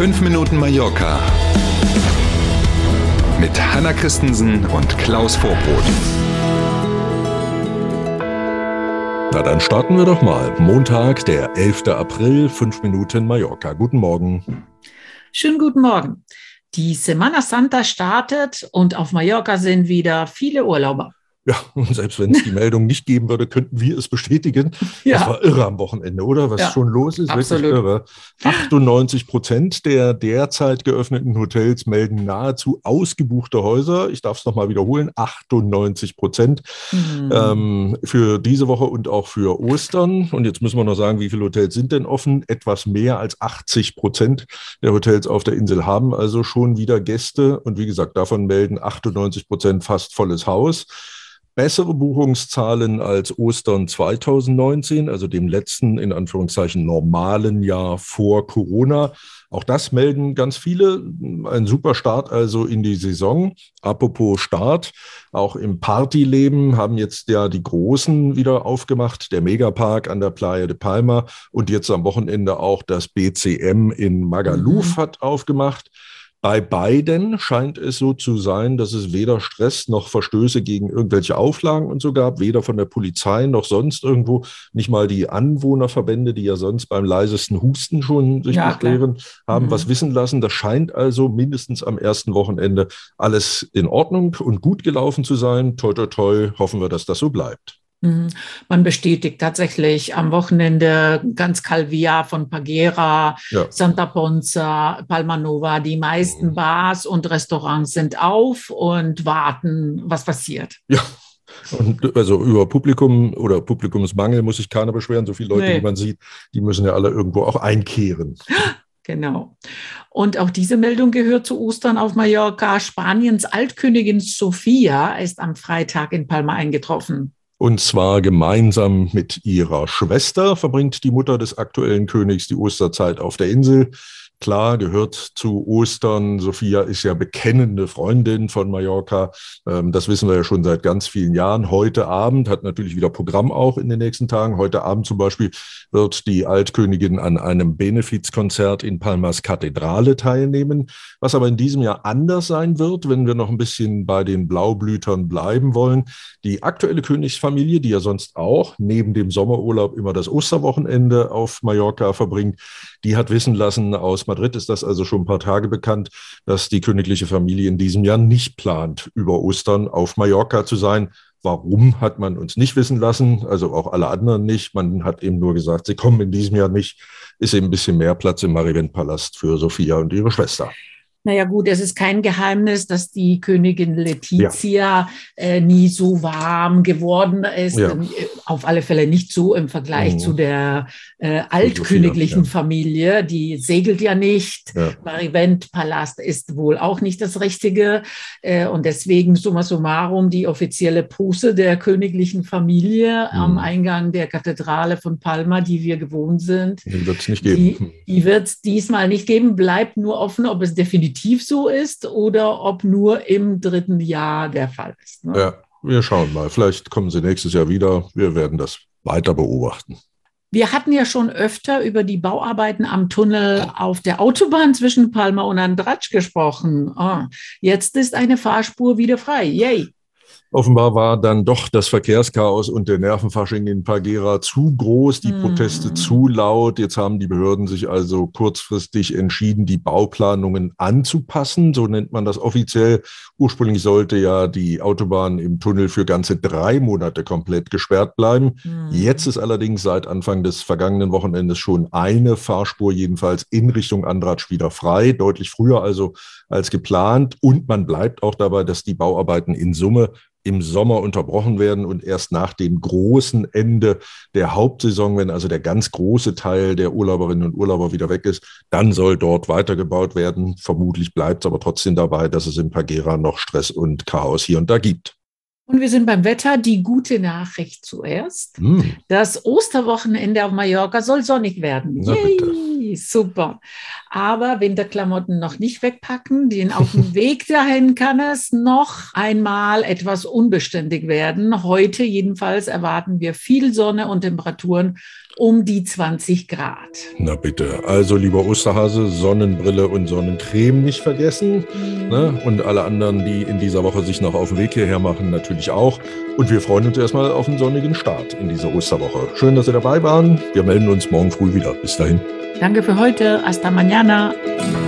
5 Minuten Mallorca mit Hanna Christensen und Klaus Vorbrot. Na, dann starten wir doch mal. Montag, der 11. April, 5 Minuten Mallorca. Guten Morgen. Schönen guten Morgen. Die Semana Santa startet und auf Mallorca sind wieder viele Urlauber. Ja, und selbst wenn es die Meldung nicht geben würde, könnten wir es bestätigen. Ja. Das war irre am Wochenende, oder? Was ja, schon los ist, absolut. wirklich irre. 98 Prozent der derzeit geöffneten Hotels melden nahezu ausgebuchte Häuser. Ich darf es nochmal wiederholen, 98 Prozent mhm. ähm, für diese Woche und auch für Ostern. Und jetzt müssen wir noch sagen, wie viele Hotels sind denn offen? Etwas mehr als 80 Prozent der Hotels auf der Insel haben also schon wieder Gäste. Und wie gesagt, davon melden 98 Prozent fast volles Haus bessere Buchungszahlen als Ostern 2019, also dem letzten in Anführungszeichen normalen Jahr vor Corona. Auch das melden ganz viele. Ein super Start also in die Saison. Apropos Start, auch im Partyleben haben jetzt ja die Großen wieder aufgemacht. Der Megapark an der Playa de Palma und jetzt am Wochenende auch das BCM in Magaluf mhm. hat aufgemacht. Bei beiden scheint es so zu sein, dass es weder Stress noch Verstöße gegen irgendwelche Auflagen und so gab, weder von der Polizei noch sonst irgendwo. Nicht mal die Anwohnerverbände, die ja sonst beim leisesten Husten schon sich ja, beschweren, haben mhm. was wissen lassen. Das scheint also mindestens am ersten Wochenende alles in Ordnung und gut gelaufen zu sein. Toi, toi, toi, hoffen wir, dass das so bleibt. Mhm. Man bestätigt tatsächlich am Wochenende ganz Calvia von Pagera, ja. Santa Ponza, Palmanova. Die meisten mhm. Bars und Restaurants sind auf und warten, was passiert. Ja. Und also über Publikum oder Publikumsmangel muss sich keiner beschweren. So viele Leute, nee. die man sieht, die müssen ja alle irgendwo auch einkehren. Genau. Und auch diese Meldung gehört zu Ostern auf Mallorca. Spaniens Altkönigin Sofia ist am Freitag in Palma eingetroffen. Und zwar gemeinsam mit ihrer Schwester verbringt die Mutter des aktuellen Königs die Osterzeit auf der Insel. Klar, gehört zu Ostern. Sophia ist ja bekennende Freundin von Mallorca. Ähm, das wissen wir ja schon seit ganz vielen Jahren. Heute Abend hat natürlich wieder Programm auch in den nächsten Tagen. Heute Abend zum Beispiel wird die Altkönigin an einem Benefizkonzert in Palmas Kathedrale teilnehmen. Was aber in diesem Jahr anders sein wird, wenn wir noch ein bisschen bei den Blaublütern bleiben wollen. Die aktuelle Königsfamilie, die ja sonst auch neben dem Sommerurlaub immer das Osterwochenende auf Mallorca verbringt, die hat wissen lassen aus Madrid ist das also schon ein paar Tage bekannt, dass die königliche Familie in diesem Jahr nicht plant, über Ostern auf Mallorca zu sein. Warum hat man uns nicht wissen lassen? Also auch alle anderen nicht. Man hat eben nur gesagt, sie kommen in diesem Jahr nicht. Ist eben ein bisschen mehr Platz im Marivent-Palast für Sophia und ihre Schwester. Naja gut, es ist kein Geheimnis, dass die Königin Letizia ja. äh, nie so warm geworden ist. Ja. Ähm, auf alle Fälle nicht so im Vergleich mhm. zu der äh, altköniglichen ja. Familie. Die segelt ja nicht. Ja. Marivent-Palast ist wohl auch nicht das Richtige. Äh, und deswegen summa summarum die offizielle Pose der königlichen Familie mhm. am Eingang der Kathedrale von Palma, die wir gewohnt sind. Die wird es nicht geben. Die, die wird es diesmal nicht geben. Bleibt nur offen, ob es definitiv definitiv so ist oder ob nur im dritten Jahr der Fall ist. Ne? Ja, wir schauen mal. Vielleicht kommen sie nächstes Jahr wieder. Wir werden das weiter beobachten. Wir hatten ja schon öfter über die Bauarbeiten am Tunnel auf der Autobahn zwischen Palma und Andratsch gesprochen. Oh, jetzt ist eine Fahrspur wieder frei. Yay! Offenbar war dann doch das Verkehrschaos und der Nervenfasching in Pagera zu groß, die Proteste mm. zu laut. Jetzt haben die Behörden sich also kurzfristig entschieden, die Bauplanungen anzupassen. So nennt man das offiziell. Ursprünglich sollte ja die Autobahn im Tunnel für ganze drei Monate komplett gesperrt bleiben. Mm. Jetzt ist allerdings seit Anfang des vergangenen Wochenendes schon eine Fahrspur jedenfalls in Richtung Andratsch wieder frei, deutlich früher also als geplant. Und man bleibt auch dabei, dass die Bauarbeiten in Summe im Sommer unterbrochen werden und erst nach dem großen Ende der Hauptsaison, wenn also der ganz große Teil der Urlauberinnen und Urlauber wieder weg ist, dann soll dort weitergebaut werden. Vermutlich bleibt es aber trotzdem dabei, dass es in Pagera noch Stress und Chaos hier und da gibt. Und wir sind beim Wetter. Die gute Nachricht zuerst. Hm. Das Osterwochenende auf Mallorca soll sonnig werden. Yay, super. Aber Winterklamotten noch nicht wegpacken, denn auf dem Weg dahin kann es noch einmal etwas unbeständig werden. Heute jedenfalls erwarten wir viel Sonne und Temperaturen um die 20 Grad. Na bitte. Also, lieber Osterhase, Sonnenbrille und Sonnencreme nicht vergessen. Mhm. Ne? Und alle anderen, die in dieser Woche sich noch auf den Weg hierher machen, natürlich auch. Und wir freuen uns erstmal auf einen sonnigen Start in dieser Osterwoche. Schön, dass Sie dabei waren. Wir melden uns morgen früh wieder. Bis dahin. Danke für heute. Hasta mañana. Jana.